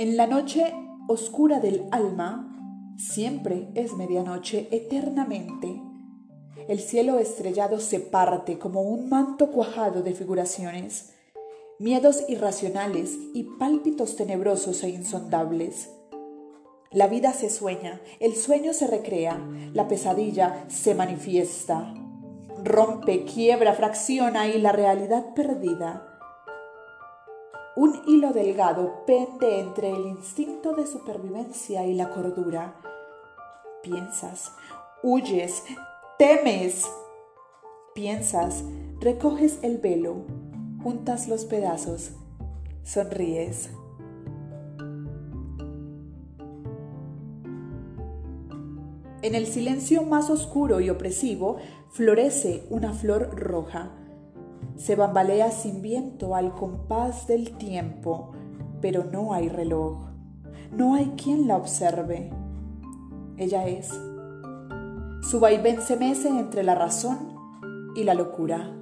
En la noche oscura del alma, siempre es medianoche eternamente. El cielo estrellado se parte como un manto cuajado de figuraciones, miedos irracionales y pálpitos tenebrosos e insondables. La vida se sueña, el sueño se recrea, la pesadilla se manifiesta. Rompe, quiebra, fracciona y la realidad perdida un hilo delgado pende entre el instinto de supervivencia y la cordura. Piensas, huyes, temes. Piensas, recoges el velo, juntas los pedazos, sonríes. En el silencio más oscuro y opresivo florece una flor roja se bambalea sin viento al compás del tiempo, pero no hay reloj, no hay quien la observe. Ella es. Su vaivén se mece entre la razón y la locura.